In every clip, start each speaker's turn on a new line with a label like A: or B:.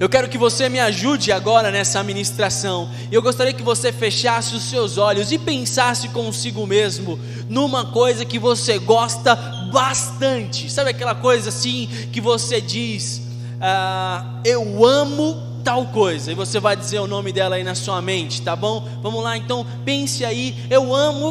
A: Eu quero que você me ajude agora nessa ministração. Eu gostaria que você fechasse os seus olhos e pensasse consigo mesmo numa coisa que você gosta bastante. Sabe aquela coisa assim que você diz: ah, Eu amo tal coisa. E você vai dizer o nome dela aí na sua mente, tá bom? Vamos lá, então pense aí. Eu amo.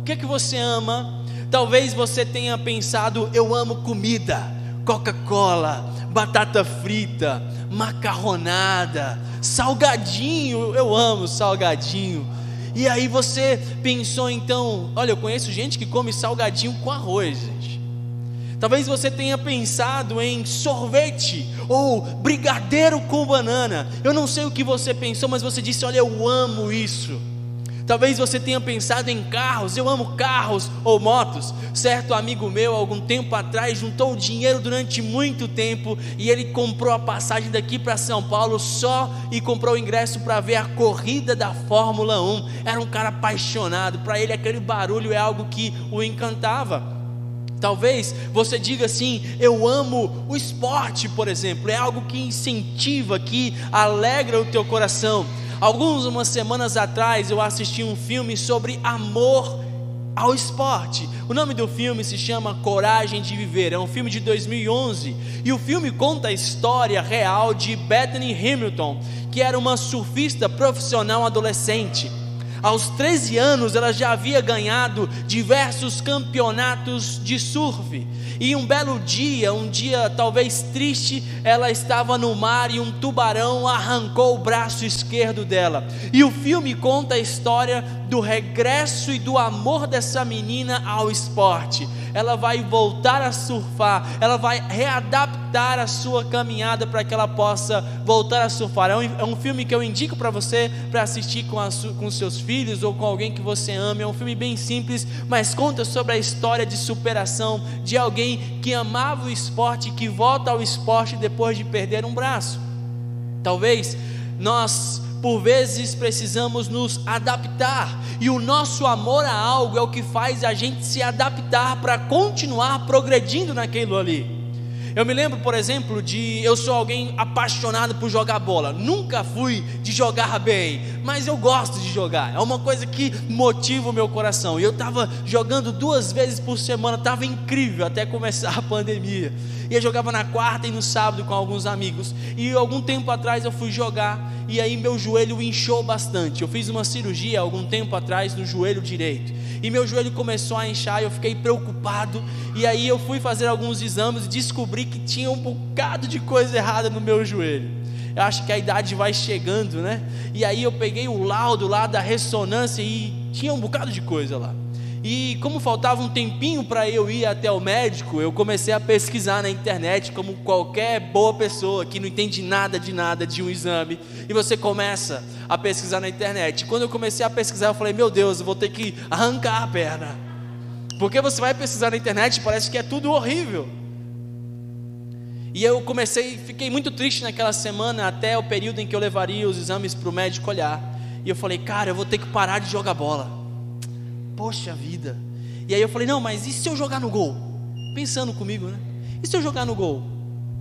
A: O que é que você ama? Talvez você tenha pensado: Eu amo comida, Coca-Cola, batata frita macarronada, salgadinho, eu amo salgadinho. E aí você pensou então, olha, eu conheço gente que come salgadinho com arroz, gente. Talvez você tenha pensado em sorvete ou brigadeiro com banana. Eu não sei o que você pensou, mas você disse: Olha, eu amo isso. Talvez você tenha pensado em carros, eu amo carros ou motos. Certo amigo meu, algum tempo atrás, juntou dinheiro durante muito tempo e ele comprou a passagem daqui para São Paulo só e comprou o ingresso para ver a corrida da Fórmula 1. Era um cara apaixonado, para ele aquele barulho é algo que o encantava. Talvez você diga assim: eu amo o esporte, por exemplo, é algo que incentiva, que alegra o teu coração. Algumas semanas atrás eu assisti um filme sobre amor ao esporte. O nome do filme se chama Coragem de Viver. É um filme de 2011 e o filme conta a história real de Bethany Hamilton, que era uma surfista profissional adolescente. Aos 13 anos, ela já havia ganhado diversos campeonatos de surf. E um belo dia, um dia talvez triste, ela estava no mar e um tubarão arrancou o braço esquerdo dela. E o filme conta a história do regresso e do amor dessa menina ao esporte. Ela vai voltar a surfar, ela vai readaptar a sua caminhada para que ela possa voltar a surfar. É um, é um filme que eu indico para você para assistir com, a, com seus filhos ou com alguém que você ama. É um filme bem simples, mas conta sobre a história de superação de alguém que amava o esporte e que volta ao esporte depois de perder um braço. Talvez nós por vezes precisamos nos adaptar, e o nosso amor a algo é o que faz a gente se adaptar para continuar progredindo naquilo ali. Eu me lembro, por exemplo, de eu sou alguém apaixonado por jogar bola. Nunca fui de jogar bem, mas eu gosto de jogar. É uma coisa que motiva o meu coração. E eu estava jogando duas vezes por semana, estava incrível até começar a pandemia. E eu jogava na quarta e no sábado com alguns amigos. E algum tempo atrás eu fui jogar e aí meu joelho inchou bastante. Eu fiz uma cirurgia algum tempo atrás no joelho direito. E meu joelho começou a inchar e eu fiquei preocupado. E aí eu fui fazer alguns exames e descobri que tinha um bocado de coisa errada no meu joelho. Eu acho que a idade vai chegando, né? E aí eu peguei o laudo lá da ressonância e tinha um bocado de coisa lá. E como faltava um tempinho para eu ir até o médico, eu comecei a pesquisar na internet, como qualquer boa pessoa que não entende nada de nada de um exame. E você começa a pesquisar na internet. Quando eu comecei a pesquisar, eu falei: Meu Deus, eu vou ter que arrancar a perna. Porque você vai pesquisar na internet, parece que é tudo horrível. E eu comecei, fiquei muito triste naquela semana, até o período em que eu levaria os exames para o médico olhar. E eu falei: Cara, eu vou ter que parar de jogar bola poxa vida. E aí eu falei: não, mas e se eu jogar no gol? Pensando comigo, né? E se eu jogar no gol?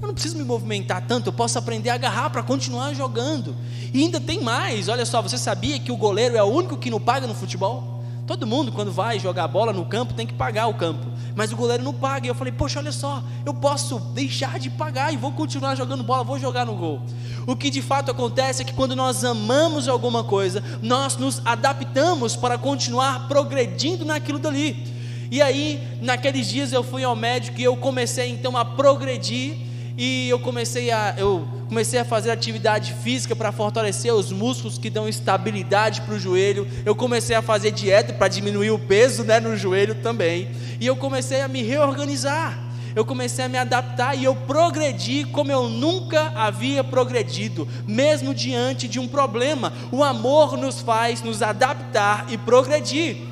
A: Eu não preciso me movimentar tanto, eu posso aprender a agarrar para continuar jogando. E ainda tem mais: olha só, você sabia que o goleiro é o único que não paga no futebol? Todo mundo, quando vai jogar bola no campo, tem que pagar o campo. Mas o goleiro não paga. E eu falei, poxa, olha só, eu posso deixar de pagar e vou continuar jogando bola, vou jogar no gol. O que de fato acontece é que quando nós amamos alguma coisa, nós nos adaptamos para continuar progredindo naquilo dali. E aí, naqueles dias eu fui ao médico e eu comecei então a progredir e eu comecei a eu comecei a fazer atividade física para fortalecer os músculos que dão estabilidade para o joelho. Eu comecei a fazer dieta para diminuir o peso né, no joelho também. E eu comecei a me reorganizar. Eu comecei a me adaptar e eu progredi como eu nunca havia progredido, mesmo diante de um problema. O amor nos faz nos adaptar e progredir.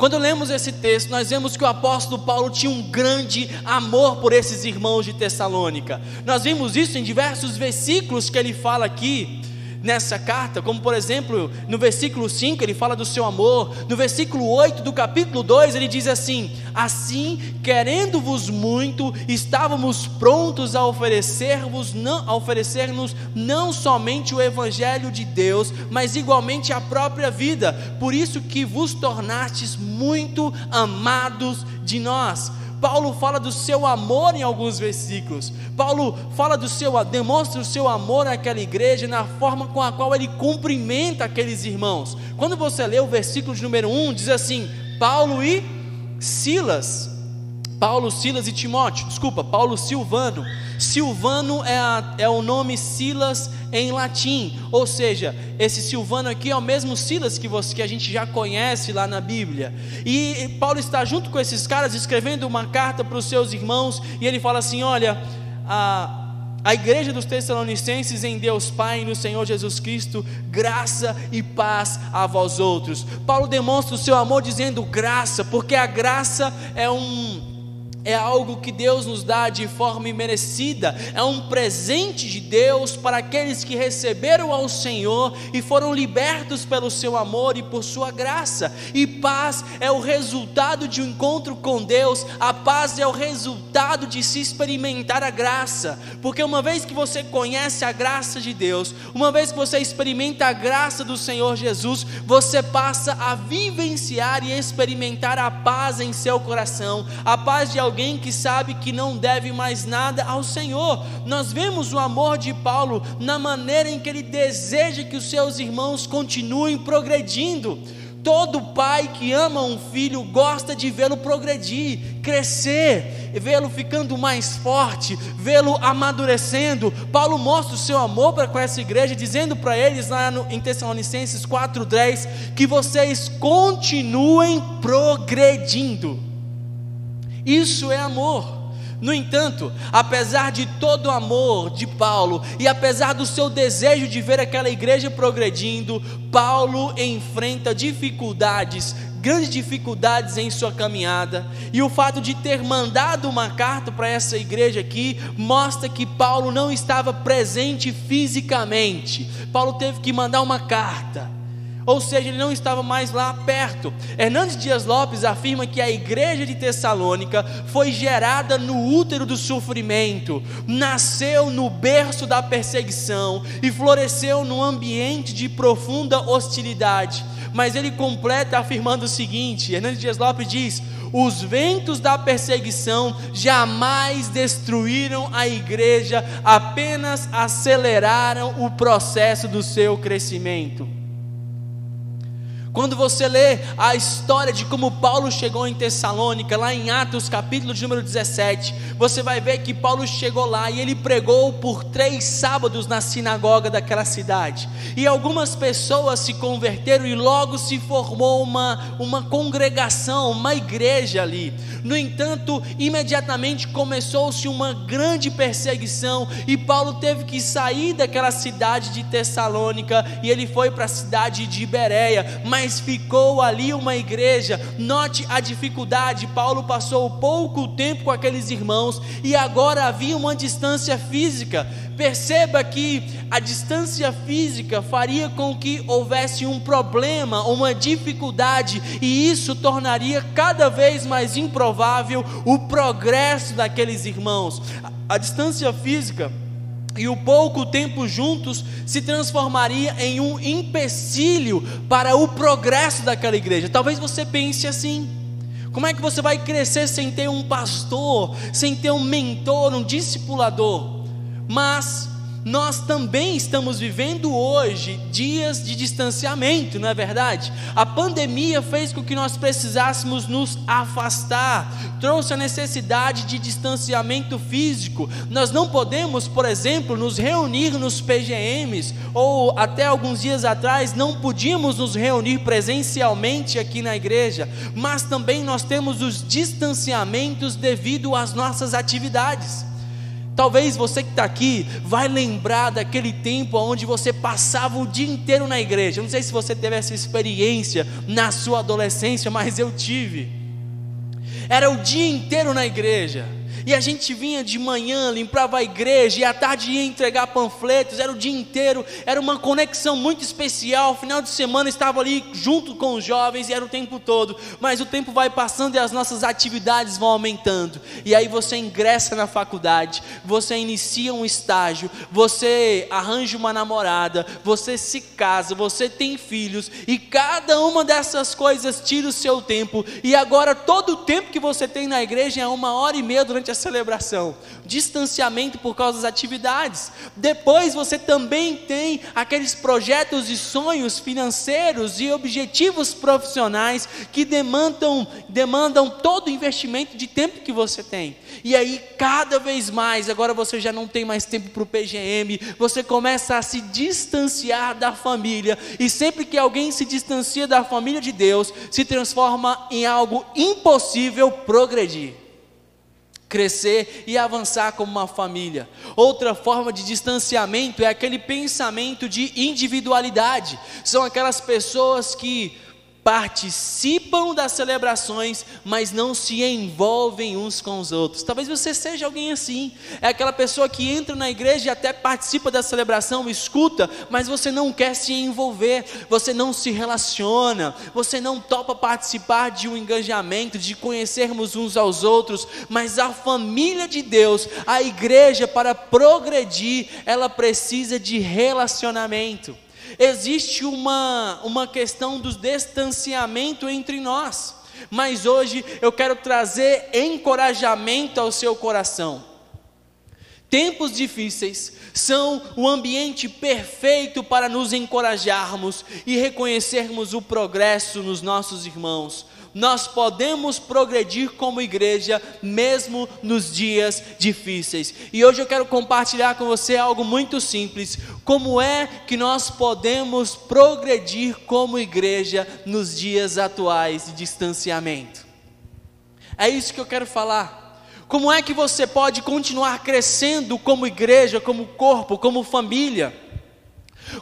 A: Quando lemos esse texto, nós vemos que o apóstolo Paulo tinha um grande amor por esses irmãos de Tessalônica. Nós vimos isso em diversos versículos que ele fala aqui. Nessa carta, como por exemplo, no versículo 5 ele fala do seu amor, no versículo 8 do capítulo 2 ele diz assim: Assim, querendo-vos muito, estávamos prontos a oferecer-vos não a oferecer-nos não somente o evangelho de Deus, mas igualmente a própria vida. Por isso que vos tornastes muito amados de nós. Paulo fala do seu amor em alguns versículos. Paulo fala do seu, demonstra o seu amor àquela igreja na forma com a qual ele cumprimenta aqueles irmãos. Quando você lê o versículo de número 1, diz assim: Paulo e Silas. Paulo, Silas e Timóteo, desculpa, Paulo Silvano. Silvano é, a, é o nome Silas em latim, ou seja, esse Silvano aqui é o mesmo Silas que, você, que a gente já conhece lá na Bíblia. E Paulo está junto com esses caras escrevendo uma carta para os seus irmãos, e ele fala assim: Olha, a. A igreja dos Tessalonicenses em Deus Pai e no Senhor Jesus Cristo, graça e paz a vós outros. Paulo demonstra o seu amor dizendo graça, porque a graça é um é algo que Deus nos dá de forma imerecida, é um presente de Deus para aqueles que receberam ao Senhor e foram libertos pelo seu amor e por sua graça. E paz é o resultado de um encontro com Deus, a paz é o resultado de se experimentar a graça, porque uma vez que você conhece a graça de Deus, uma vez que você experimenta a graça do Senhor Jesus, você passa a vivenciar e experimentar a paz em seu coração, a paz de alguém que sabe que não deve mais nada ao Senhor. Nós vemos o amor de Paulo na maneira em que ele deseja que os seus irmãos continuem progredindo. Todo pai que ama um filho gosta de vê-lo progredir, crescer, vê-lo ficando mais forte, vê-lo amadurecendo. Paulo mostra o seu amor para com essa igreja, dizendo para eles lá no, em Tessalonicenses 4,10 que vocês continuem progredindo. Isso é amor. No entanto, apesar de todo o amor de Paulo e apesar do seu desejo de ver aquela igreja progredindo, Paulo enfrenta dificuldades, grandes dificuldades em sua caminhada. E o fato de ter mandado uma carta para essa igreja aqui mostra que Paulo não estava presente fisicamente. Paulo teve que mandar uma carta ou seja, ele não estava mais lá perto. Hernandes Dias Lopes afirma que a igreja de Tessalônica foi gerada no útero do sofrimento, nasceu no berço da perseguição e floresceu num ambiente de profunda hostilidade. Mas ele completa afirmando o seguinte: Hernandes Dias Lopes diz: os ventos da perseguição jamais destruíram a igreja, apenas aceleraram o processo do seu crescimento. Quando você lê a história de como Paulo chegou em Tessalônica, lá em Atos capítulo de número 17, você vai ver que Paulo chegou lá e ele pregou por três sábados na sinagoga daquela cidade. E algumas pessoas se converteram e logo se formou uma, uma congregação, uma igreja ali. No entanto, imediatamente começou-se uma grande perseguição e Paulo teve que sair daquela cidade de Tessalônica e ele foi para a cidade de Bereia. Mas mas ficou ali uma igreja. Note a dificuldade: Paulo passou pouco tempo com aqueles irmãos e agora havia uma distância física. Perceba que a distância física faria com que houvesse um problema, uma dificuldade, e isso tornaria cada vez mais improvável o progresso daqueles irmãos. A distância física e o pouco tempo juntos se transformaria em um empecilho para o progresso daquela igreja. Talvez você pense assim: como é que você vai crescer sem ter um pastor, sem ter um mentor, um discipulador? Mas nós também estamos vivendo hoje dias de distanciamento, não é verdade? A pandemia fez com que nós precisássemos nos afastar, trouxe a necessidade de distanciamento físico. Nós não podemos, por exemplo, nos reunir nos PGMs, ou até alguns dias atrás não podíamos nos reunir presencialmente aqui na igreja, mas também nós temos os distanciamentos devido às nossas atividades. Talvez você que está aqui vai lembrar daquele tempo onde você passava o dia inteiro na igreja. Não sei se você teve essa experiência na sua adolescência, mas eu tive. Era o dia inteiro na igreja. E a gente vinha de manhã, limpava a igreja, e à tarde ia entregar panfletos, era o dia inteiro, era uma conexão muito especial. Final de semana estava ali junto com os jovens e era o tempo todo. Mas o tempo vai passando e as nossas atividades vão aumentando. E aí você ingressa na faculdade, você inicia um estágio, você arranja uma namorada, você se casa, você tem filhos, e cada uma dessas coisas tira o seu tempo. E agora todo o tempo que você tem na igreja é uma hora e meia durante a celebração, distanciamento por causa das atividades. Depois você também tem aqueles projetos e sonhos financeiros e objetivos profissionais que demandam, demandam todo o investimento de tempo que você tem. E aí, cada vez mais, agora você já não tem mais tempo para o PGM, você começa a se distanciar da família, e sempre que alguém se distancia da família de Deus, se transforma em algo impossível progredir crescer e avançar como uma família. Outra forma de distanciamento é aquele pensamento de individualidade. São aquelas pessoas que participam das celebrações, mas não se envolvem uns com os outros. Talvez você seja alguém assim. É aquela pessoa que entra na igreja e até participa da celebração, escuta, mas você não quer se envolver, você não se relaciona, você não topa participar de um engajamento, de conhecermos uns aos outros, mas a família de Deus, a igreja para progredir, ela precisa de relacionamento existe uma, uma questão do distanciamento entre nós, mas hoje eu quero trazer encorajamento ao seu coração. Tempos difíceis são o ambiente perfeito para nos encorajarmos e reconhecermos o progresso nos nossos irmãos, nós podemos progredir como igreja, mesmo nos dias difíceis. E hoje eu quero compartilhar com você algo muito simples: como é que nós podemos progredir como igreja nos dias atuais de distanciamento? É isso que eu quero falar. Como é que você pode continuar crescendo como igreja, como corpo, como família?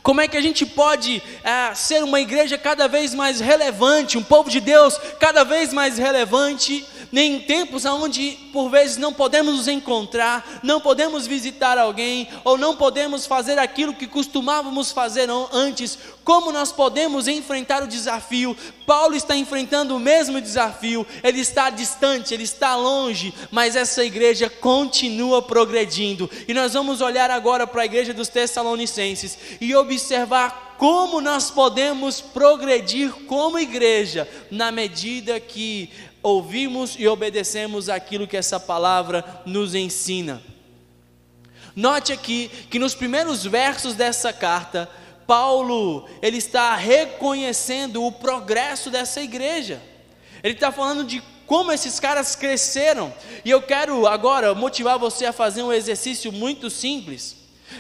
A: Como é que a gente pode é, ser uma igreja cada vez mais relevante, um povo de Deus cada vez mais relevante, em tempos onde por vezes não podemos nos encontrar, não podemos visitar alguém, ou não podemos fazer aquilo que costumávamos fazer antes, como nós podemos enfrentar o desafio? Paulo está enfrentando o mesmo desafio, ele está distante, ele está longe, mas essa igreja continua progredindo. E nós vamos olhar agora para a igreja dos Tessalonicenses e observar como nós podemos progredir como igreja, na medida que ouvimos e obedecemos aquilo que essa palavra nos ensina. Note aqui que nos primeiros versos dessa carta, Paulo ele está reconhecendo o progresso dessa igreja. Ele está falando de como esses caras cresceram. E eu quero agora motivar você a fazer um exercício muito simples.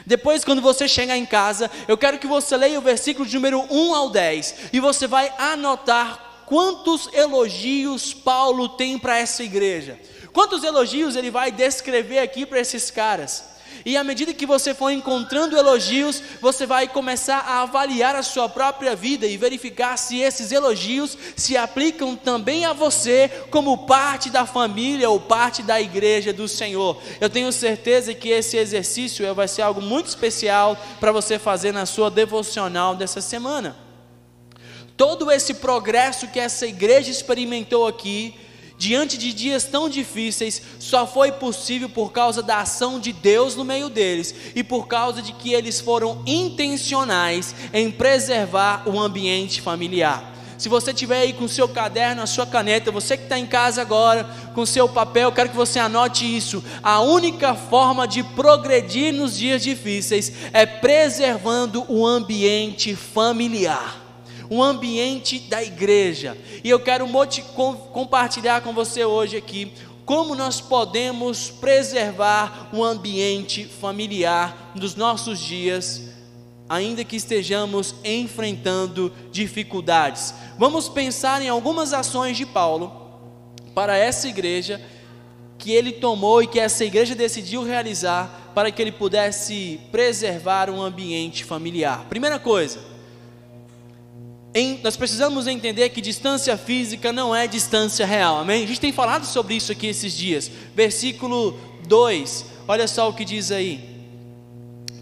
A: Depois, quando você chegar em casa, eu quero que você leia o versículo de número 1 ao 10 e você vai anotar quantos elogios Paulo tem para essa igreja. Quantos elogios ele vai descrever aqui para esses caras? E à medida que você for encontrando elogios, você vai começar a avaliar a sua própria vida e verificar se esses elogios se aplicam também a você, como parte da família ou parte da igreja do Senhor. Eu tenho certeza que esse exercício vai ser algo muito especial para você fazer na sua devocional dessa semana. Todo esse progresso que essa igreja experimentou aqui, diante de dias tão difíceis, só foi possível por causa da ação de Deus no meio deles e por causa de que eles foram intencionais em preservar o ambiente familiar. Se você tiver aí com seu caderno, a sua caneta, você que está em casa agora, com seu papel, quero que você anote isso. A única forma de progredir nos dias difíceis é preservando o ambiente familiar um ambiente da igreja. E eu quero compartilhar com você hoje aqui como nós podemos preservar o ambiente familiar nos nossos dias, ainda que estejamos enfrentando dificuldades. Vamos pensar em algumas ações de Paulo para essa igreja que ele tomou e que essa igreja decidiu realizar para que ele pudesse preservar um ambiente familiar. Primeira coisa, em, nós precisamos entender que distância física não é distância real, amém? A gente tem falado sobre isso aqui esses dias. Versículo 2, olha só o que diz aí.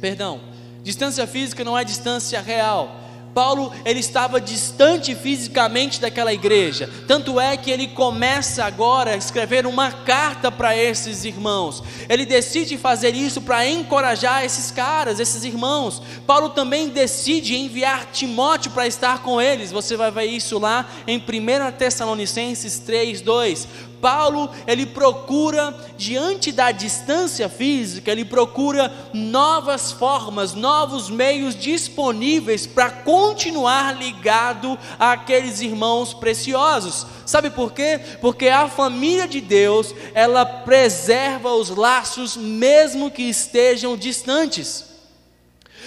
A: Perdão, distância física não é distância real. Paulo ele estava distante fisicamente daquela igreja. Tanto é que ele começa agora a escrever uma carta para esses irmãos. Ele decide fazer isso para encorajar esses caras, esses irmãos. Paulo também decide enviar Timóteo para estar com eles. Você vai ver isso lá em 1 Tessalonicenses 3:2. Paulo, ele procura, diante da distância física, ele procura novas formas, novos meios disponíveis para continuar ligado àqueles irmãos preciosos. Sabe por quê? Porque a família de Deus, ela preserva os laços mesmo que estejam distantes.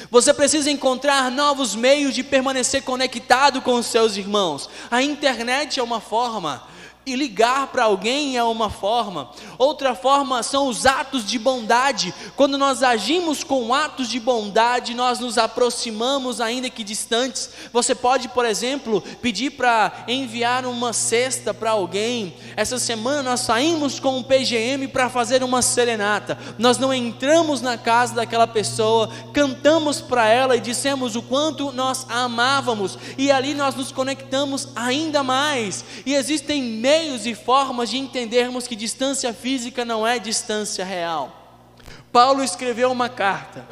A: Você precisa encontrar novos meios de permanecer conectado com os seus irmãos. A internet é uma forma, e ligar para alguém é uma forma. Outra forma são os atos de bondade. Quando nós agimos com atos de bondade, nós nos aproximamos, ainda que distantes. Você pode, por exemplo, pedir para enviar uma cesta para alguém. Essa semana nós saímos com um PGM para fazer uma serenata. Nós não entramos na casa daquela pessoa, cantamos para ela e dissemos o quanto nós a amávamos. E ali nós nos conectamos ainda mais. E existem meios e formas de entendermos que distância física não é distância real. Paulo escreveu uma carta.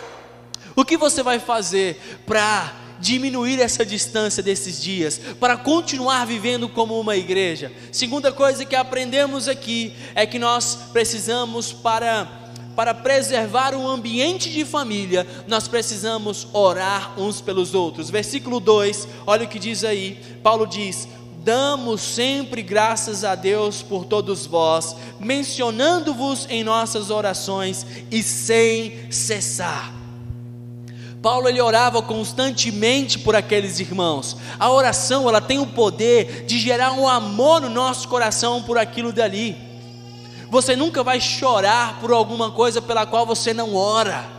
A: O que você vai fazer para diminuir essa distância desses dias, para continuar vivendo como uma igreja? Segunda coisa que aprendemos aqui é que nós precisamos para para preservar um ambiente de família, nós precisamos orar uns pelos outros. Versículo 2, olha o que diz aí. Paulo diz: damos sempre graças a Deus por todos vós, mencionando-vos em nossas orações e sem cessar. Paulo ele orava constantemente por aqueles irmãos. A oração ela tem o poder de gerar um amor no nosso coração por aquilo dali. Você nunca vai chorar por alguma coisa pela qual você não ora.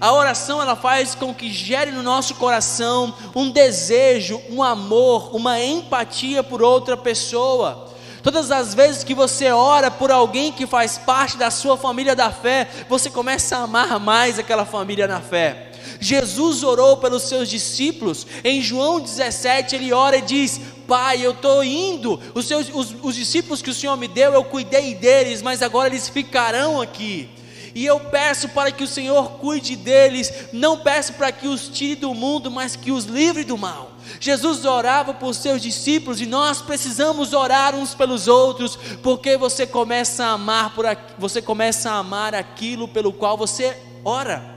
A: A oração ela faz com que gere no nosso coração um desejo, um amor, uma empatia por outra pessoa. Todas as vezes que você ora por alguém que faz parte da sua família da fé, você começa a amar mais aquela família na fé. Jesus orou pelos seus discípulos, em João 17 ele ora e diz: Pai, eu estou indo, os, seus, os, os discípulos que o Senhor me deu, eu cuidei deles, mas agora eles ficarão aqui e eu peço para que o Senhor cuide deles, não peço para que os tire do mundo, mas que os livre do mal. Jesus orava por seus discípulos e nós precisamos orar uns pelos outros, porque você começa a amar por você começa a amar aquilo pelo qual você ora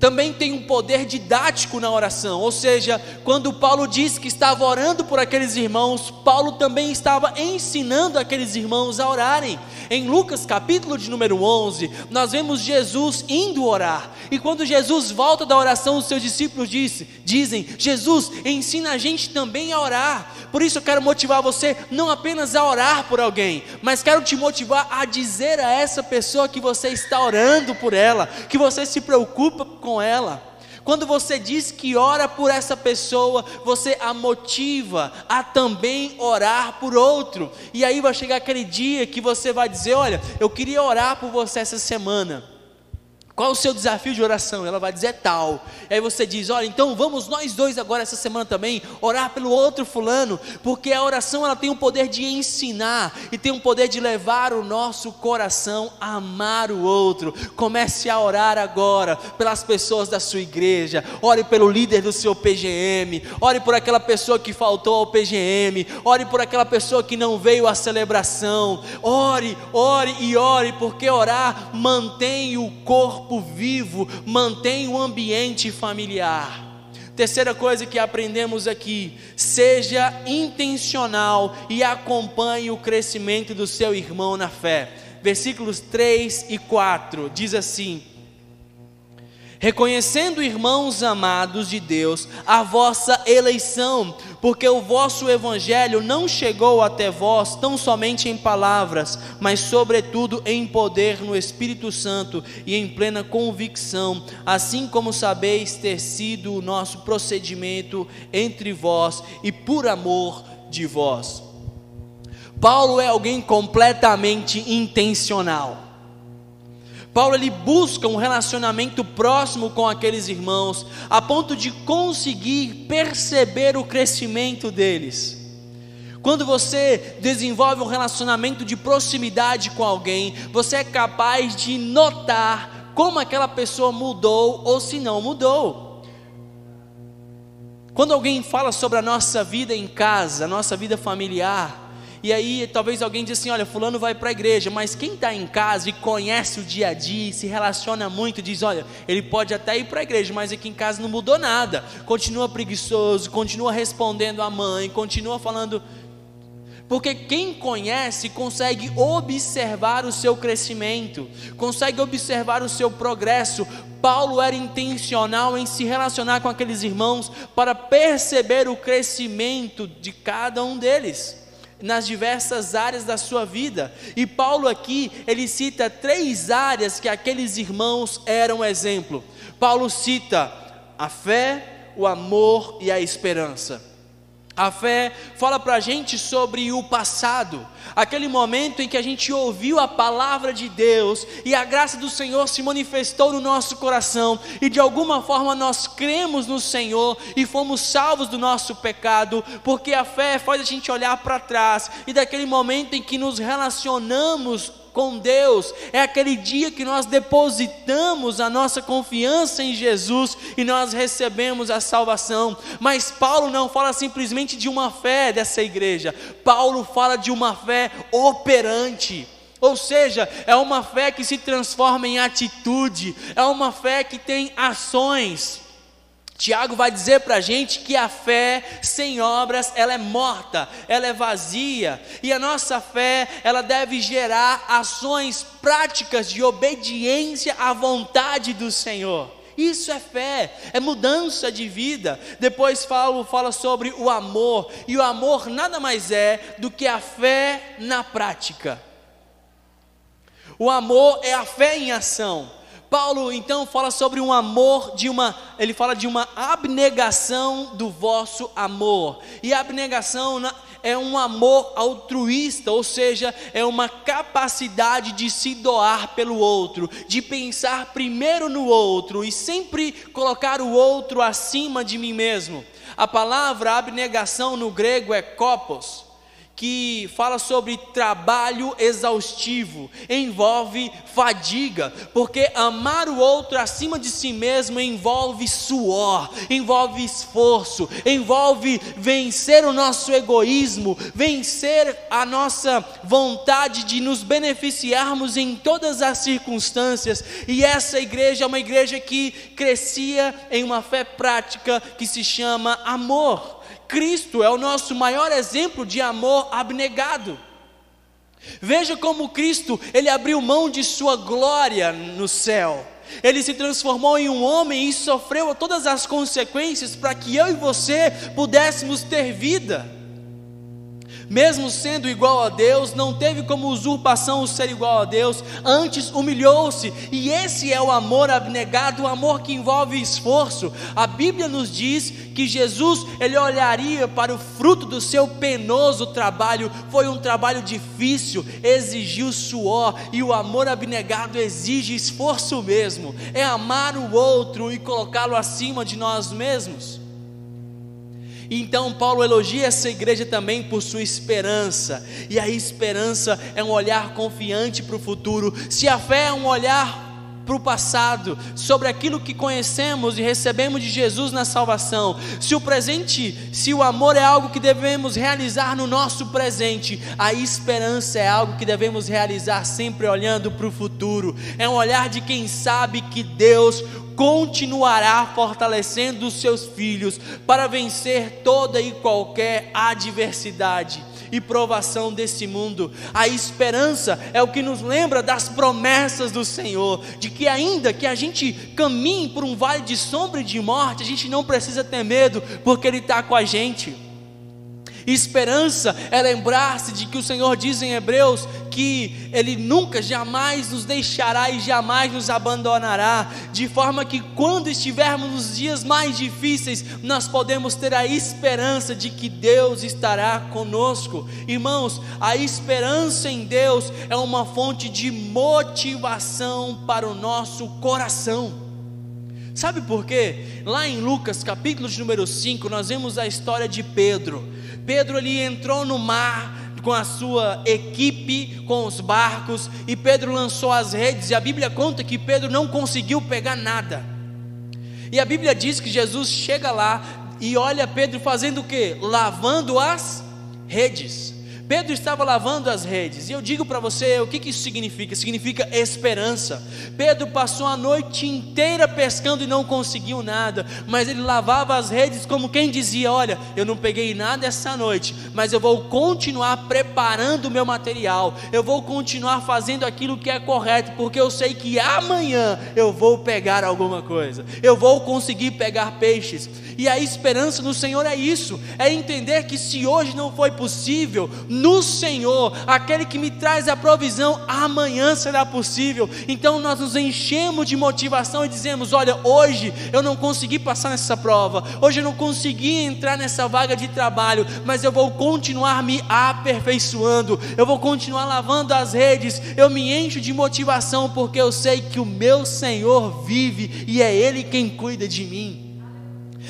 A: também tem um poder didático na oração, ou seja, quando Paulo disse que estava orando por aqueles irmãos, Paulo também estava ensinando aqueles irmãos a orarem. Em Lucas capítulo de número 11, nós vemos Jesus indo orar, e quando Jesus volta da oração, os seus discípulos disse, dizem: Jesus, ensina a gente também a orar. Por isso eu quero motivar você não apenas a orar por alguém, mas quero te motivar a dizer a essa pessoa que você está orando por ela, que você se preocupa com com ela. Quando você diz que ora por essa pessoa, você a motiva a também orar por outro. E aí vai chegar aquele dia que você vai dizer: Olha, eu queria orar por você essa semana. Qual o seu desafio de oração? Ela vai dizer tal. E aí você diz: Olha, então vamos nós dois agora essa semana também orar pelo outro fulano, porque a oração ela tem o poder de ensinar e tem o poder de levar o nosso coração a amar o outro. Comece a orar agora pelas pessoas da sua igreja. Ore pelo líder do seu PGM. Ore por aquela pessoa que faltou ao PGM. Ore por aquela pessoa que não veio à celebração. Ore, ore e ore, porque orar mantém o corpo corpo vivo mantém o ambiente familiar. Terceira coisa que aprendemos aqui: seja intencional e acompanhe o crescimento do seu irmão na fé. Versículos 3 e 4 diz assim: reconhecendo, irmãos amados de Deus, a vossa eleição, porque o vosso evangelho não chegou até vós tão somente em palavras, mas sobretudo em poder no Espírito Santo e em plena convicção, assim como sabeis ter sido o nosso procedimento entre vós e por amor de vós. Paulo é alguém completamente intencional. Paulo ele busca um relacionamento próximo com aqueles irmãos, a ponto de conseguir perceber o crescimento deles. Quando você desenvolve um relacionamento de proximidade com alguém, você é capaz de notar como aquela pessoa mudou ou se não mudou. Quando alguém fala sobre a nossa vida em casa, a nossa vida familiar, e aí talvez alguém diz assim: olha, fulano vai para a igreja, mas quem está em casa e conhece o dia a dia, se relaciona muito, diz: olha, ele pode até ir para a igreja, mas aqui em casa não mudou nada, continua preguiçoso, continua respondendo à mãe, continua falando. Porque quem conhece consegue observar o seu crescimento, consegue observar o seu progresso. Paulo era intencional em se relacionar com aqueles irmãos para perceber o crescimento de cada um deles nas diversas áreas da sua vida. E Paulo aqui, ele cita três áreas que aqueles irmãos eram exemplo. Paulo cita a fé, o amor e a esperança. A fé fala para a gente sobre o passado, aquele momento em que a gente ouviu a palavra de Deus e a graça do Senhor se manifestou no nosso coração e de alguma forma nós cremos no Senhor e fomos salvos do nosso pecado, porque a fé faz a gente olhar para trás e daquele momento em que nos relacionamos com Deus, é aquele dia que nós depositamos a nossa confiança em Jesus e nós recebemos a salvação. Mas Paulo não fala simplesmente de uma fé dessa igreja, Paulo fala de uma fé operante. Ou seja, é uma fé que se transforma em atitude, é uma fé que tem ações. Tiago vai dizer para a gente que a fé sem obras ela é morta, ela é vazia, e a nossa fé ela deve gerar ações práticas de obediência à vontade do Senhor. Isso é fé, é mudança de vida. Depois Paulo fala sobre o amor, e o amor nada mais é do que a fé na prática. O amor é a fé em ação. Paulo então fala sobre um amor de uma, ele fala de uma abnegação do vosso amor. E a abnegação é um amor altruísta, ou seja, é uma capacidade de se doar pelo outro, de pensar primeiro no outro e sempre colocar o outro acima de mim mesmo. A palavra abnegação no grego é kopos que fala sobre trabalho exaustivo, envolve fadiga, porque amar o outro acima de si mesmo envolve suor, envolve esforço, envolve vencer o nosso egoísmo, vencer a nossa vontade de nos beneficiarmos em todas as circunstâncias. E essa igreja é uma igreja que crescia em uma fé prática que se chama amor. Cristo é o nosso maior exemplo de amor abnegado. Veja como Cristo, ele abriu mão de sua glória no céu. Ele se transformou em um homem e sofreu todas as consequências para que eu e você pudéssemos ter vida mesmo sendo igual a Deus, não teve como usurpação o ser igual a Deus, antes humilhou-se, e esse é o amor abnegado, o amor que envolve esforço. A Bíblia nos diz que Jesus, ele olharia para o fruto do seu penoso trabalho, foi um trabalho difícil, exigiu suor, e o amor abnegado exige esforço mesmo, é amar o outro e colocá-lo acima de nós mesmos. Então Paulo elogia essa igreja também por sua esperança, e a esperança é um olhar confiante para o futuro. Se a fé é um olhar para o passado, sobre aquilo que conhecemos e recebemos de Jesus na salvação. Se o presente, se o amor é algo que devemos realizar no nosso presente, a esperança é algo que devemos realizar sempre olhando para o futuro. É um olhar de quem sabe que Deus continuará fortalecendo os seus filhos para vencer toda e qualquer adversidade. e provação desse mundo. A esperança é o que nos lembra das promessas do Senhor, de que ainda que a gente caminhe por um vale de sombra e de morte, a gente não precisa ter medo, porque Ele está com a gente. Esperança é lembrar-se de que o Senhor diz em Hebreus que Ele nunca, jamais nos deixará e jamais nos abandonará, de forma que quando estivermos nos dias mais difíceis, nós podemos ter a esperança de que Deus estará conosco. Irmãos, a esperança em Deus é uma fonte de motivação para o nosso coração. Sabe por quê? Lá em Lucas, capítulo de número 5, nós vemos a história de Pedro. Pedro ali entrou no mar com a sua equipe, com os barcos, e Pedro lançou as redes, e a Bíblia conta que Pedro não conseguiu pegar nada. E a Bíblia diz que Jesus chega lá e olha Pedro fazendo o que? Lavando as redes. Pedro estava lavando as redes, e eu digo para você o que, que isso significa: significa esperança. Pedro passou a noite inteira pescando e não conseguiu nada, mas ele lavava as redes como quem dizia: Olha, eu não peguei nada essa noite, mas eu vou continuar preparando o meu material, eu vou continuar fazendo aquilo que é correto, porque eu sei que amanhã eu vou pegar alguma coisa, eu vou conseguir pegar peixes. E a esperança no Senhor é isso, é entender que se hoje não foi possível, no Senhor, aquele que me traz a provisão, amanhã será possível. Então nós nos enchemos de motivação e dizemos: Olha, hoje eu não consegui passar nessa prova, hoje eu não consegui entrar nessa vaga de trabalho, mas eu vou continuar me aperfeiçoando, eu vou continuar lavando as redes, eu me encho de motivação porque eu sei que o meu Senhor vive e é Ele quem cuida de mim.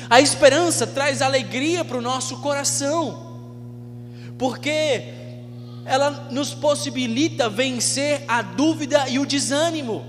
A: A esperança traz alegria para o nosso coração porque ela nos possibilita vencer a dúvida e o desânimo.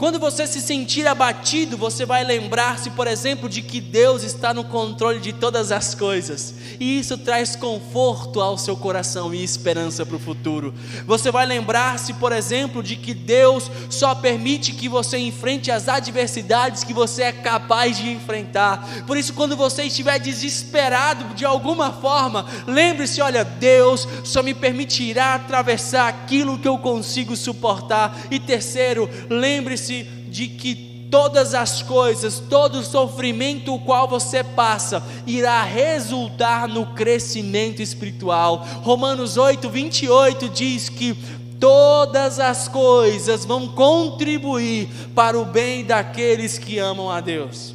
A: Quando você se sentir abatido, você vai lembrar-se, por exemplo, de que Deus está no controle de todas as coisas, e isso traz conforto ao seu coração e esperança para o futuro. Você vai lembrar-se, por exemplo, de que Deus só permite que você enfrente as adversidades que você é capaz de enfrentar. Por isso, quando você estiver desesperado de alguma forma, lembre-se: olha, Deus só me permitirá atravessar aquilo que eu consigo suportar. E terceiro, lembre-se de que todas as coisas, todo sofrimento o qual você passa, irá resultar no crescimento espiritual. Romanos 8, 28 diz que todas as coisas vão contribuir para o bem daqueles que amam a Deus.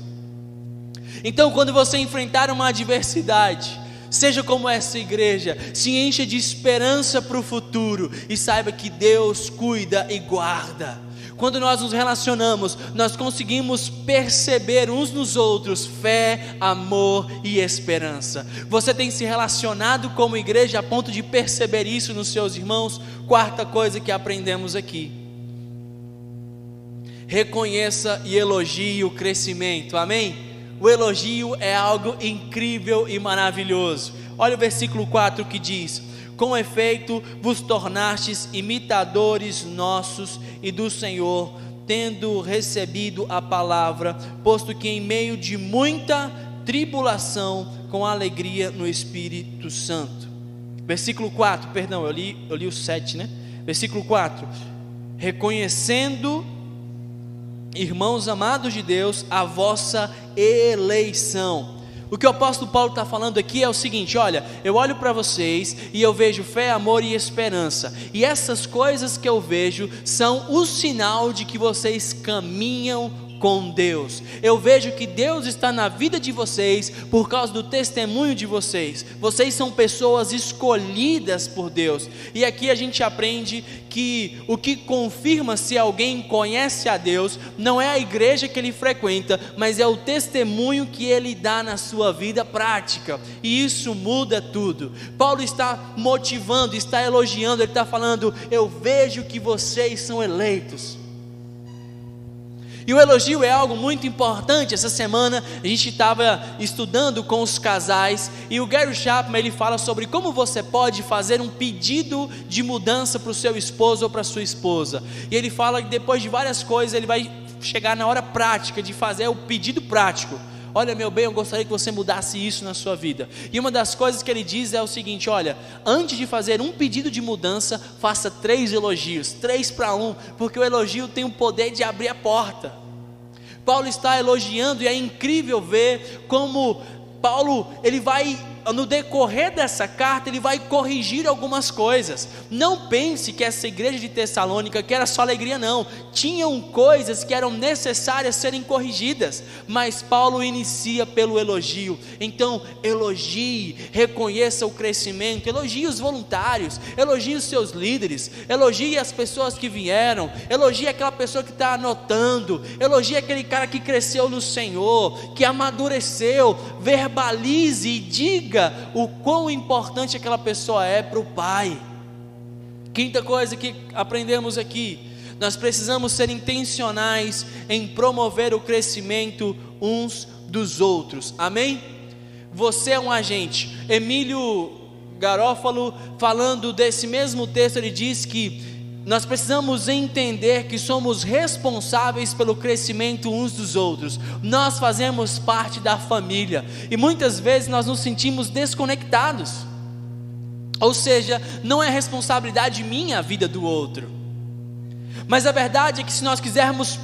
A: Então, quando você enfrentar uma adversidade, seja como essa igreja, se encha de esperança para o futuro e saiba que Deus cuida e guarda. Quando nós nos relacionamos, nós conseguimos perceber uns nos outros fé, amor e esperança. Você tem se relacionado como igreja a ponto de perceber isso nos seus irmãos? Quarta coisa que aprendemos aqui. Reconheça e elogie o crescimento, amém? O elogio é algo incrível e maravilhoso. Olha o versículo 4 que diz: com efeito, vos tornastes imitadores nossos e do Senhor, tendo recebido a palavra, posto que em meio de muita tribulação, com alegria no Espírito Santo. Versículo 4, perdão, eu li, eu li o 7, né? Versículo 4: Reconhecendo, irmãos amados de Deus, a vossa eleição o que o apóstolo Paulo está falando aqui é o seguinte: olha, eu olho para vocês e eu vejo fé, amor e esperança, e essas coisas que eu vejo são o sinal de que vocês caminham com Deus. Eu vejo que Deus está na vida de vocês por causa do testemunho de vocês. Vocês são pessoas escolhidas por Deus. E aqui a gente aprende que o que confirma se alguém conhece a Deus não é a igreja que ele frequenta, mas é o testemunho que ele dá na sua vida prática. E isso muda tudo. Paulo está motivando, está elogiando, ele está falando: Eu vejo que vocês são eleitos. E o elogio é algo muito importante. Essa semana a gente estava estudando com os casais e o Gary Chapman ele fala sobre como você pode fazer um pedido de mudança para o seu esposo ou para sua esposa. E ele fala que depois de várias coisas ele vai chegar na hora prática de fazer o pedido prático. Olha, meu bem, eu gostaria que você mudasse isso na sua vida. E uma das coisas que ele diz é o seguinte: olha, antes de fazer um pedido de mudança, faça três elogios, três para um, porque o elogio tem o poder de abrir a porta. Paulo está elogiando e é incrível ver como Paulo ele vai no decorrer dessa carta, ele vai corrigir algumas coisas. Não pense que essa igreja de Tessalônica que era só alegria, não. Tinham coisas que eram necessárias serem corrigidas, mas Paulo inicia pelo elogio. Então, elogie, reconheça o crescimento, elogie os voluntários, elogie os seus líderes, elogie as pessoas que vieram, elogie aquela pessoa que está anotando, elogie aquele cara que cresceu no Senhor, que amadureceu, verbalize e diga diga o quão importante aquela pessoa é para o Pai. Quinta coisa que aprendemos aqui, nós precisamos ser intencionais em promover o crescimento uns dos outros. Amém? Você é um agente. Emílio Garófalo, falando desse mesmo texto, ele diz que nós precisamos entender que somos responsáveis pelo crescimento uns dos outros. Nós fazemos parte da família e muitas vezes nós nos sentimos desconectados. Ou seja, não é responsabilidade minha a vida do outro. Mas a verdade é que se nós quisermos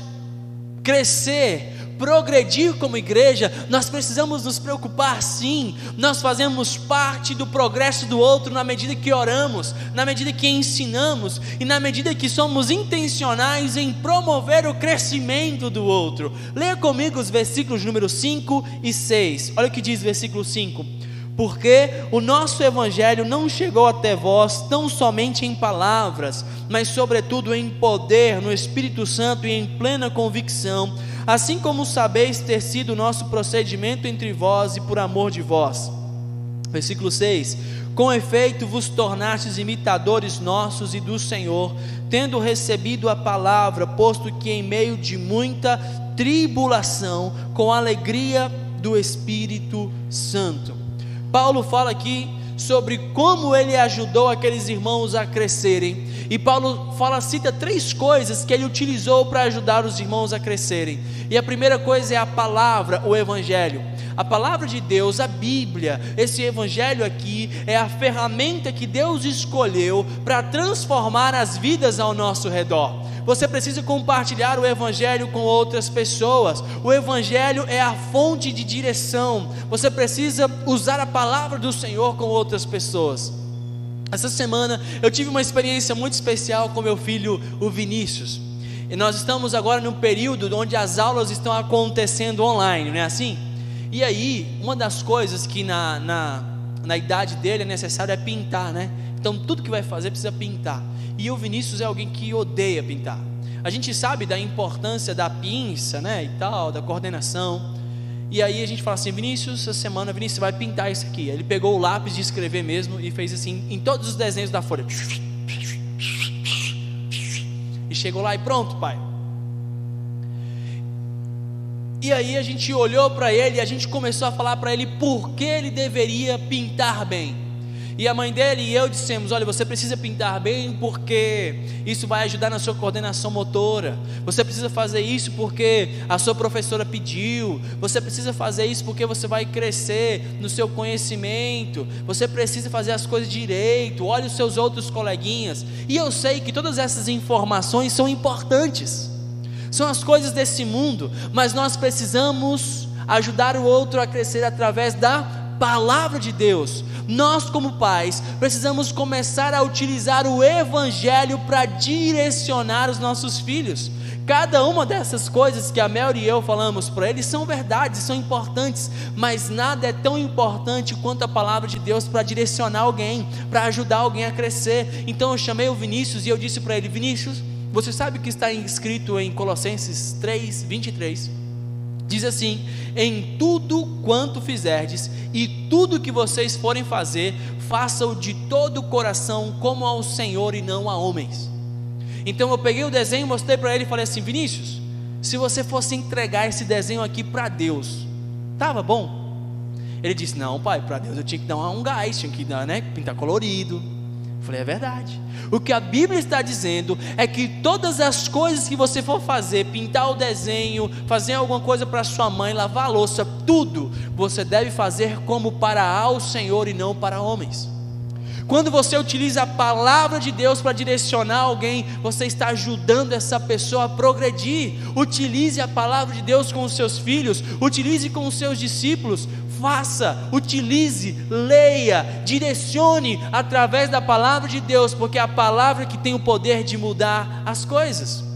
A: crescer, progredir como igreja, nós precisamos nos preocupar sim. Nós fazemos parte do progresso do outro na medida que oramos, na medida que ensinamos e na medida que somos intencionais em promover o crescimento do outro. Leia comigo os versículos número 5 e 6. Olha o que diz versículo 5 porque o nosso evangelho não chegou até vós tão somente em palavras, mas sobretudo em poder, no Espírito Santo e em plena convicção assim como sabeis ter sido o nosso procedimento entre vós e por amor de vós. Versículo 6: Com efeito vos tornastes imitadores nossos e do Senhor, tendo recebido a palavra, posto que em meio de muita tribulação, com alegria do Espírito Santo. Paulo fala aqui sobre como ele ajudou aqueles irmãos a crescerem. E Paulo fala, cita três coisas que ele utilizou para ajudar os irmãos a crescerem. E a primeira coisa é a palavra, o evangelho. A palavra de Deus, a Bíblia, esse evangelho aqui é a ferramenta que Deus escolheu para transformar as vidas ao nosso redor. Você precisa compartilhar o Evangelho com outras pessoas. O Evangelho é a fonte de direção. Você precisa usar a palavra do Senhor com outras pessoas. Essa semana eu tive uma experiência muito especial com meu filho, o Vinícius. E nós estamos agora num período onde as aulas estão acontecendo online, não é assim? E aí, uma das coisas que na, na, na idade dele é necessário é pintar, né? Então tudo que vai fazer precisa pintar. E o Vinícius é alguém que odeia pintar. A gente sabe da importância da pinça, né, e tal, da coordenação. E aí a gente fala assim, Vinícius, essa semana, Vinícius, vai pintar isso aqui. Ele pegou o lápis de escrever mesmo e fez assim em todos os desenhos da folha. E chegou lá e pronto, pai. E aí a gente olhou para ele e a gente começou a falar para ele por que ele deveria pintar bem. E a mãe dele e eu dissemos: Olha, você precisa pintar bem porque isso vai ajudar na sua coordenação motora. Você precisa fazer isso porque a sua professora pediu. Você precisa fazer isso porque você vai crescer no seu conhecimento. Você precisa fazer as coisas direito. Olha os seus outros coleguinhas. E eu sei que todas essas informações são importantes. São as coisas desse mundo, mas nós precisamos ajudar o outro a crescer através da palavra de Deus. Nós, como pais, precisamos começar a utilizar o Evangelho para direcionar os nossos filhos. Cada uma dessas coisas que a Mel e eu falamos para eles são verdades, são importantes, mas nada é tão importante quanto a palavra de Deus para direcionar alguém, para ajudar alguém a crescer. Então eu chamei o Vinícius e eu disse para ele: Vinícius, você sabe que está escrito em Colossenses 3, 23? Diz assim: Em tudo quanto fizerdes e tudo que vocês forem fazer, façam de todo o coração como ao Senhor e não a homens. Então eu peguei o desenho, mostrei para ele e falei assim: Vinícius, se você fosse entregar esse desenho aqui para Deus, tava bom? Ele disse: Não, pai, para Deus eu tinha que dar um gás, tinha que dar, né, pintar colorido, Eu falei: É verdade. O que a Bíblia está dizendo é que todas as coisas que você for fazer, pintar o desenho, fazer alguma coisa para sua mãe, lavar a louça, tudo, você deve fazer como para ao Senhor e não para homens. Quando você utiliza a palavra de Deus para direcionar alguém, você está ajudando essa pessoa a progredir. Utilize a palavra de Deus com os seus filhos, utilize com os seus discípulos, faça, utilize, leia, direcione através da palavra de Deus, porque é a palavra que tem o poder de mudar as coisas.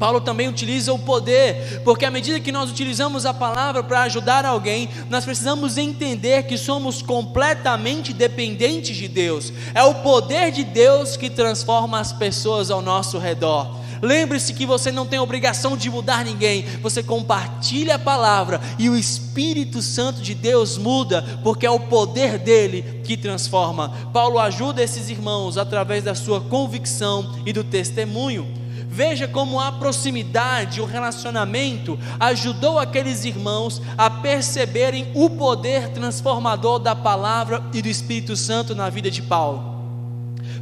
A: Paulo também utiliza o poder, porque à medida que nós utilizamos a palavra para ajudar alguém, nós precisamos entender que somos completamente dependentes de Deus. É o poder de Deus que transforma as pessoas ao nosso redor. Lembre-se que você não tem obrigação de mudar ninguém, você compartilha a palavra e o Espírito Santo de Deus muda, porque é o poder dele que transforma. Paulo ajuda esses irmãos através da sua convicção e do testemunho. Veja como a proximidade, o relacionamento ajudou aqueles irmãos a perceberem o poder transformador da palavra e do Espírito Santo na vida de Paulo.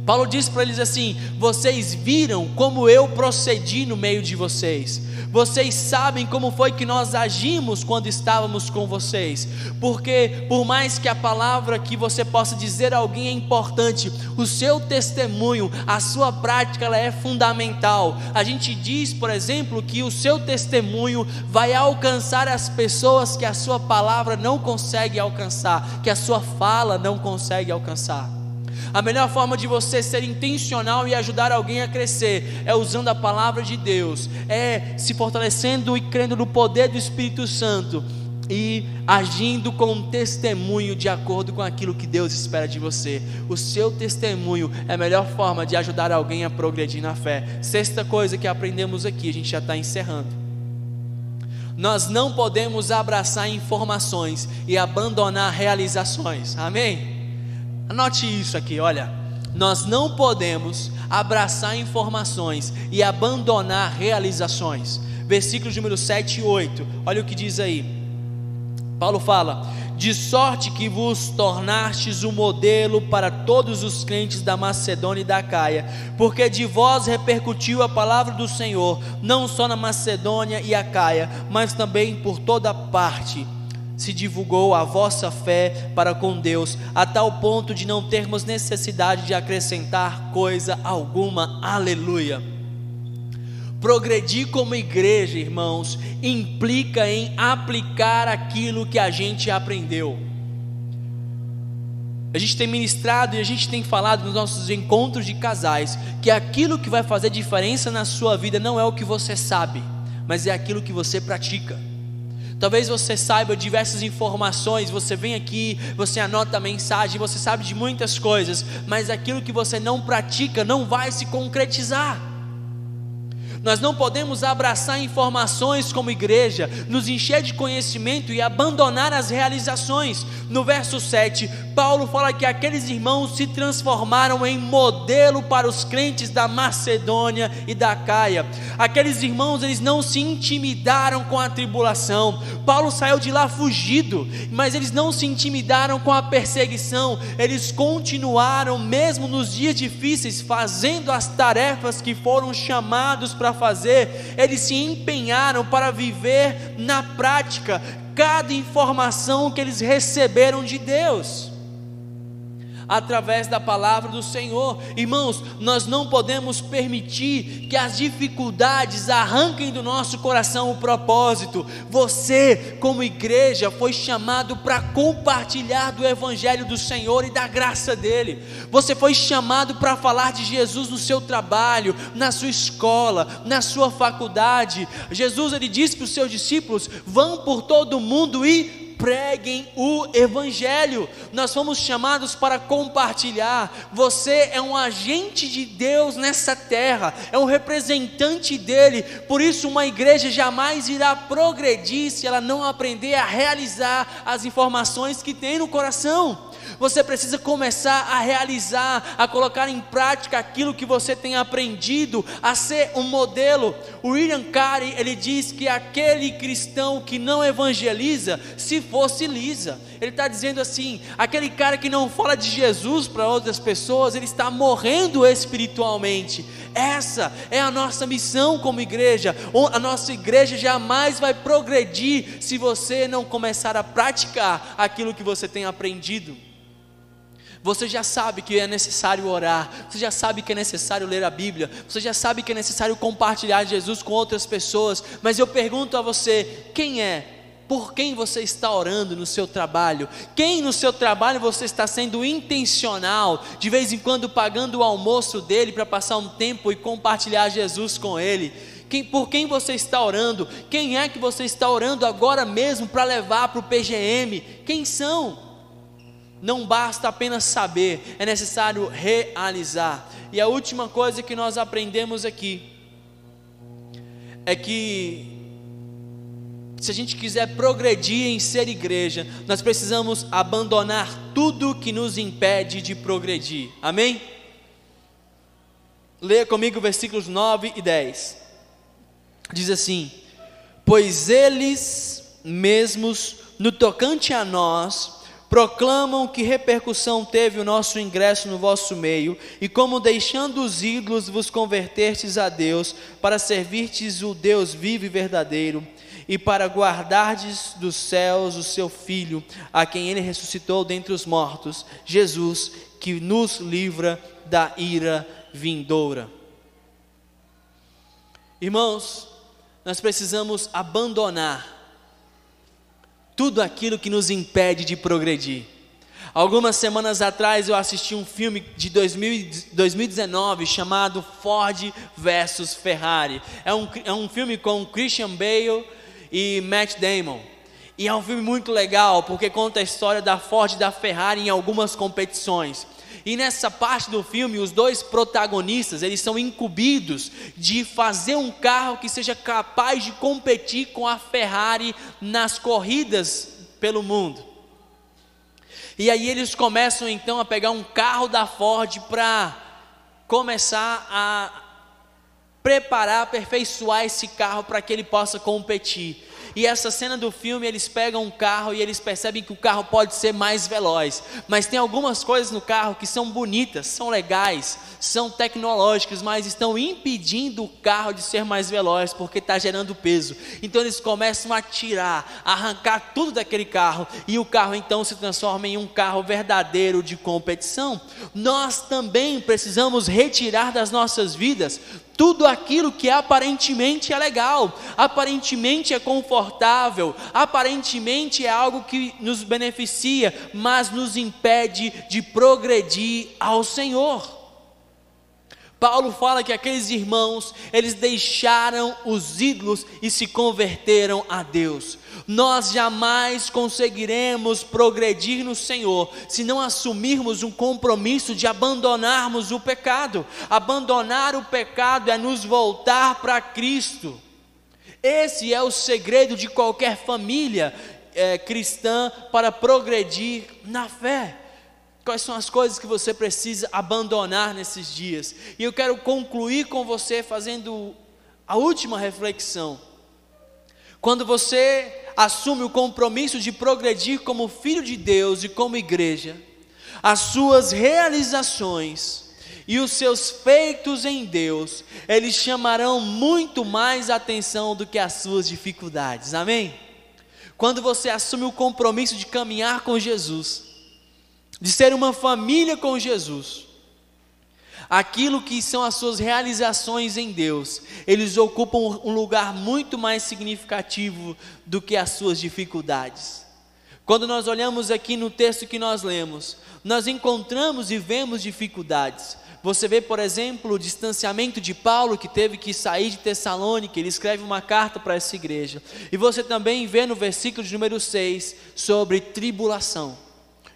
A: Paulo diz para eles assim: Vocês viram como eu procedi no meio de vocês. Vocês sabem como foi que nós agimos quando estávamos com vocês, porque por mais que a palavra que você possa dizer a alguém é importante, o seu testemunho, a sua prática, ela é fundamental. A gente diz, por exemplo, que o seu testemunho vai alcançar as pessoas que a sua palavra não consegue alcançar, que a sua fala não consegue alcançar. A melhor forma de você ser intencional e ajudar alguém a crescer é usando a palavra de Deus, é se fortalecendo e crendo no poder do Espírito Santo e agindo com um testemunho de acordo com aquilo que Deus espera de você. O seu testemunho é a melhor forma de ajudar alguém a progredir na fé. Sexta coisa que aprendemos aqui, a gente já está encerrando. Nós não podemos abraçar informações e abandonar realizações. Amém? Anote isso aqui, olha. Nós não podemos abraçar informações e abandonar realizações. Versículos número 7 e 8. Olha o que diz aí. Paulo fala: De sorte que vos tornastes o um modelo para todos os crentes da Macedônia e da Caia, porque de vós repercutiu a palavra do Senhor, não só na Macedônia e a Caia, mas também por toda parte se divulgou a vossa fé para com Deus, a tal ponto de não termos necessidade de acrescentar coisa alguma. Aleluia. Progredir como igreja, irmãos, implica em aplicar aquilo que a gente aprendeu. A gente tem ministrado e a gente tem falado nos nossos encontros de casais que aquilo que vai fazer diferença na sua vida não é o que você sabe, mas é aquilo que você pratica. Talvez você saiba diversas informações, você vem aqui, você anota a mensagem, você sabe de muitas coisas, mas aquilo que você não pratica não vai se concretizar. Nós não podemos abraçar informações como igreja, nos encher de conhecimento e abandonar as realizações. No verso 7, Paulo fala que aqueles irmãos se transformaram em modelo para os crentes da Macedônia e da Caia. Aqueles irmãos, eles não se intimidaram com a tribulação. Paulo saiu de lá fugido, mas eles não se intimidaram com a perseguição. Eles continuaram mesmo nos dias difíceis fazendo as tarefas que foram chamados para fazer. Eles se empenharam para viver na prática cada informação que eles receberam de Deus através da palavra do Senhor. Irmãos, nós não podemos permitir que as dificuldades arranquem do nosso coração o propósito. Você, como igreja, foi chamado para compartilhar do evangelho do Senhor e da graça dele. Você foi chamado para falar de Jesus no seu trabalho, na sua escola, na sua faculdade. Jesus ele disse para os seus discípulos: "Vão por todo o mundo e preguem o Evangelho. Nós fomos chamados para compartilhar. Você é um agente de Deus nessa terra, é um representante dele. Por isso, uma igreja jamais irá progredir se ela não aprender a realizar as informações que tem no coração. Você precisa começar a realizar, a colocar em prática aquilo que você tem aprendido, a ser um modelo. O William Carey, ele diz que aquele cristão que não evangeliza, se fossiliza. Ele está dizendo assim: aquele cara que não fala de Jesus para outras pessoas, ele está morrendo espiritualmente. Essa é a nossa missão como igreja. A nossa igreja jamais vai progredir se você não começar a praticar aquilo que você tem aprendido. Você já sabe que é necessário orar, você já sabe que é necessário ler a Bíblia, você já sabe que é necessário compartilhar Jesus com outras pessoas, mas eu pergunto a você: quem é por quem você está orando no seu trabalho? Quem no seu trabalho você está sendo intencional, de vez em quando pagando o almoço dele para passar um tempo e compartilhar Jesus com ele? Quem, por quem você está orando? Quem é que você está orando agora mesmo para levar para o PGM? Quem são? Não basta apenas saber, é necessário realizar. E a última coisa que nós aprendemos aqui é que se a gente quiser progredir em ser igreja, nós precisamos abandonar tudo que nos impede de progredir. Amém? Leia comigo versículos 9 e 10. Diz assim: Pois eles mesmos, no tocante a nós, proclamam que repercussão teve o nosso ingresso no vosso meio, e como deixando os ídolos vos convertertes a Deus, para servirtes o Deus vivo e verdadeiro e para guardardes dos céus o seu Filho, a quem ele ressuscitou dentre os mortos, Jesus, que nos livra da ira vindoura. Irmãos, nós precisamos abandonar tudo aquilo que nos impede de progredir. Algumas semanas atrás eu assisti um filme de 2019 chamado Ford versus Ferrari. É um, é um filme com Christian Bale e Matt Damon. E é um filme muito legal, porque conta a história da Ford e da Ferrari em algumas competições. E nessa parte do filme, os dois protagonistas, eles são incumbidos de fazer um carro que seja capaz de competir com a Ferrari nas corridas pelo mundo. E aí eles começam então a pegar um carro da Ford para começar a preparar, aperfeiçoar esse carro para que ele possa competir. E essa cena do filme, eles pegam um carro e eles percebem que o carro pode ser mais veloz, mas tem algumas coisas no carro que são bonitas, são legais, são tecnológicas, mas estão impedindo o carro de ser mais veloz porque está gerando peso. Então eles começam a tirar, a arrancar tudo daquele carro e o carro então se transforma em um carro verdadeiro de competição. Nós também precisamos retirar das nossas vidas tudo aquilo que aparentemente é legal, aparentemente é confortável, aparentemente é algo que nos beneficia, mas nos impede de progredir ao Senhor. Paulo fala que aqueles irmãos, eles deixaram os ídolos e se converteram a Deus. Nós jamais conseguiremos progredir no Senhor se não assumirmos um compromisso de abandonarmos o pecado. Abandonar o pecado é nos voltar para Cristo. Esse é o segredo de qualquer família é, cristã para progredir na fé. Quais são as coisas que você precisa abandonar nesses dias? E eu quero concluir com você fazendo a última reflexão. Quando você assume o compromisso de progredir como filho de Deus e como igreja, as suas realizações e os seus feitos em Deus, eles chamarão muito mais atenção do que as suas dificuldades. Amém? Quando você assume o compromisso de caminhar com Jesus, de ser uma família com Jesus, aquilo que são as suas realizações em Deus, eles ocupam um lugar muito mais significativo do que as suas dificuldades. Quando nós olhamos aqui no texto que nós lemos, nós encontramos e vemos dificuldades. Você vê, por exemplo, o distanciamento de Paulo, que teve que sair de Tessalônica, ele escreve uma carta para essa igreja. E você também vê no versículo de número 6 sobre tribulação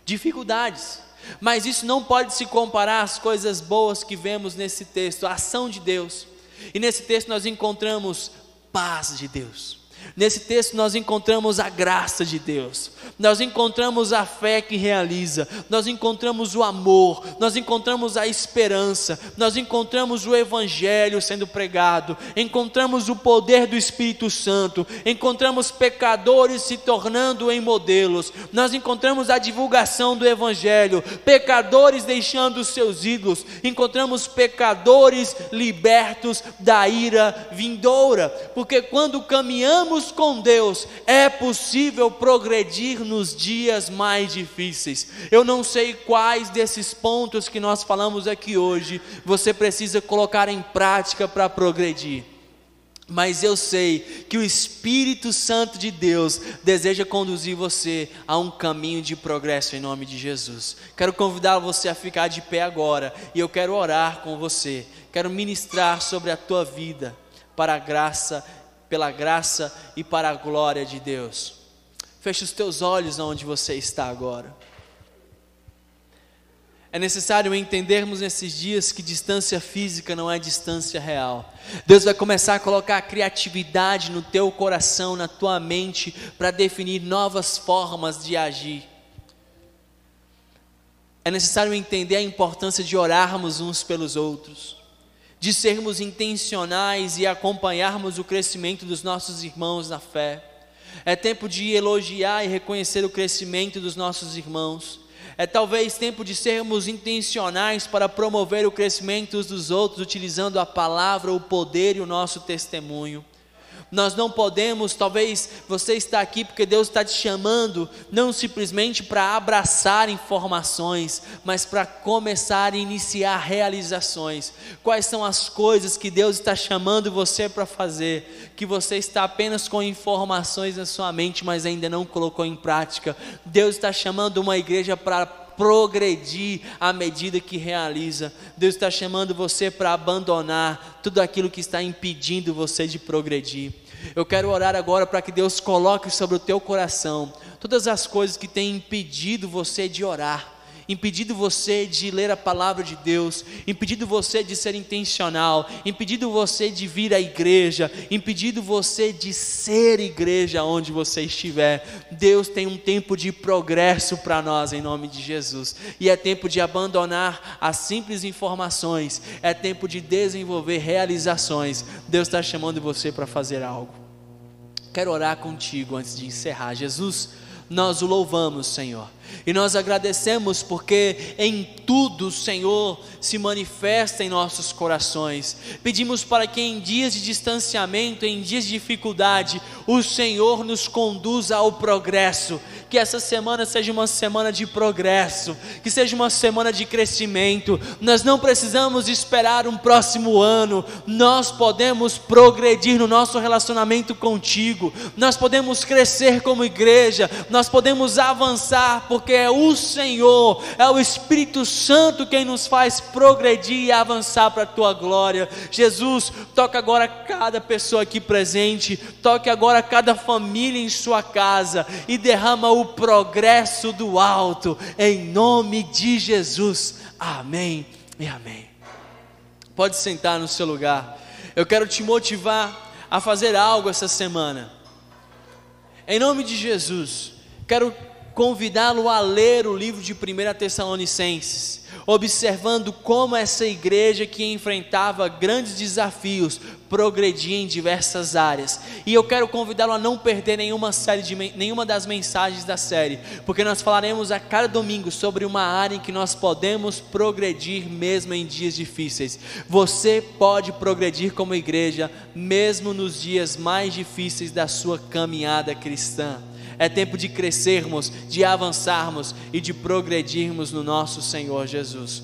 A: dificuldades. Mas isso não pode se comparar às coisas boas que vemos nesse texto, a ação de Deus. E nesse texto nós encontramos paz de Deus. Nesse texto nós encontramos a graça de Deus, nós encontramos a fé que realiza, nós encontramos o amor, nós encontramos a esperança, nós encontramos o Evangelho sendo pregado, encontramos o poder do Espírito Santo, encontramos pecadores se tornando em modelos, nós encontramos a divulgação do Evangelho, pecadores deixando seus ídolos, encontramos pecadores libertos da ira vindoura, porque quando caminhamos com Deus, é possível progredir nos dias mais difíceis. Eu não sei quais desses pontos que nós falamos aqui hoje você precisa colocar em prática para progredir. Mas eu sei que o Espírito Santo de Deus deseja conduzir você a um caminho de progresso em nome de Jesus. Quero convidar você a ficar de pé agora e eu quero orar com você. Quero ministrar sobre a tua vida para a graça pela graça e para a glória de Deus. Feche os teus olhos onde você está agora. É necessário entendermos nesses dias que distância física não é distância real. Deus vai começar a colocar a criatividade no teu coração, na tua mente, para definir novas formas de agir. É necessário entender a importância de orarmos uns pelos outros de sermos intencionais e acompanharmos o crescimento dos nossos irmãos na fé. É tempo de elogiar e reconhecer o crescimento dos nossos irmãos. É talvez tempo de sermos intencionais para promover o crescimento dos outros, utilizando a palavra, o poder e o nosso testemunho. Nós não podemos, talvez você está aqui porque Deus está te chamando, não simplesmente para abraçar informações, mas para começar a iniciar realizações. Quais são as coisas que Deus está chamando você para fazer, que você está apenas com informações na sua mente, mas ainda não colocou em prática? Deus está chamando uma igreja para progredir à medida que realiza. Deus está chamando você para abandonar tudo aquilo que está impedindo você de progredir. Eu quero orar agora para que Deus coloque sobre o teu coração todas as coisas que têm impedido você de orar impedido você de ler a palavra de Deus, impedido você de ser intencional, impedido você de vir à igreja, impedido você de ser igreja onde você estiver. Deus tem um tempo de progresso para nós em nome de Jesus, e é tempo de abandonar as simples informações, é tempo de desenvolver realizações. Deus está chamando você para fazer algo. Quero orar contigo antes de encerrar. Jesus, nós o louvamos, Senhor e nós agradecemos porque em tudo o Senhor se manifesta em nossos corações. Pedimos para que em dias de distanciamento, em dias de dificuldade, o Senhor nos conduza ao progresso. Que essa semana seja uma semana de progresso, que seja uma semana de crescimento. Nós não precisamos esperar um próximo ano, nós podemos progredir no nosso relacionamento contigo, nós podemos crescer como igreja, nós podemos avançar, porque é o Senhor, é o Espírito Santo quem nos faz progredir e avançar para a tua glória. Jesus, toca agora cada pessoa aqui presente, toque agora cada família em sua casa e derrama o progresso do alto, em nome de Jesus. Amém e amém. Pode sentar no seu lugar. Eu quero te motivar a fazer algo essa semana. Em nome de Jesus, quero convidá-lo a ler o livro de 1 Tessalonicenses, observando como essa igreja que enfrentava grandes desafios progredia em diversas áreas. E eu quero convidá-lo a não perder nenhuma série de nenhuma das mensagens da série, porque nós falaremos a cada domingo sobre uma área em que nós podemos progredir mesmo em dias difíceis. Você pode progredir como igreja mesmo nos dias mais difíceis da sua caminhada cristã. É tempo de crescermos, de avançarmos e de progredirmos no nosso Senhor Jesus.